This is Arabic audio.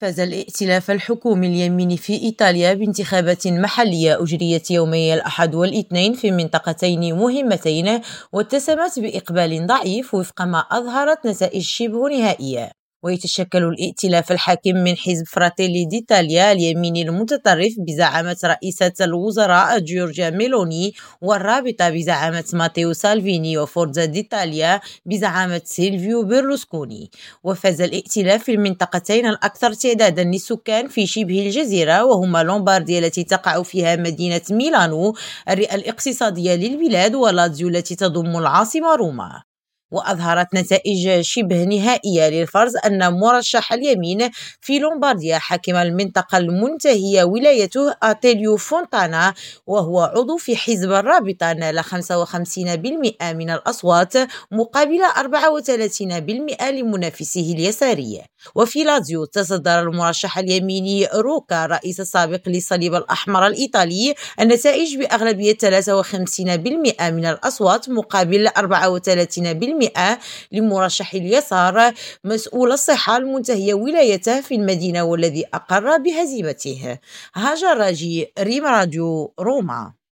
فاز الائتلاف الحكومي اليميني في إيطاليا بانتخابات محلية أجريت يومي الأحد والإثنين في منطقتين مهمتين واتسمت بإقبال ضعيف وفق ما أظهرت نتائج شبه نهائية. ويتشكل الائتلاف الحاكم من حزب فراتيلي ديتاليا اليميني المتطرف بزعامة رئيسة الوزراء جورجيا ميلوني والرابطة بزعامة ماتيو سالفيني وفورزا ديتاليا بزعامة سيلفيو بيرلوسكوني. وفاز الائتلاف في المنطقتين الأكثر تعدادا للسكان في شبه الجزيرة وهما لومبارديا التي تقع فيها مدينة ميلانو الرئة الاقتصادية للبلاد ولاتزيو التي تضم العاصمة روما. وأظهرت نتائج شبه نهائية للفرز أن مرشح اليمين في لومبارديا حاكم المنطقة المنتهية ولايته أتيليو فونتانا وهو عضو في حزب الرابطة نال 55% من الأصوات مقابل 34% لمنافسه اليساري. وفي لازيو تصدر المرشح اليميني روكا الرئيس السابق للصليب الأحمر الإيطالي النتائج بأغلبية 53% من الأصوات مقابل 34% لمرشح اليسار مسؤول الصحة المنتهية ولايته في المدينة والذي أقر بهزيمته. هاجر راجي ريم راديو روما.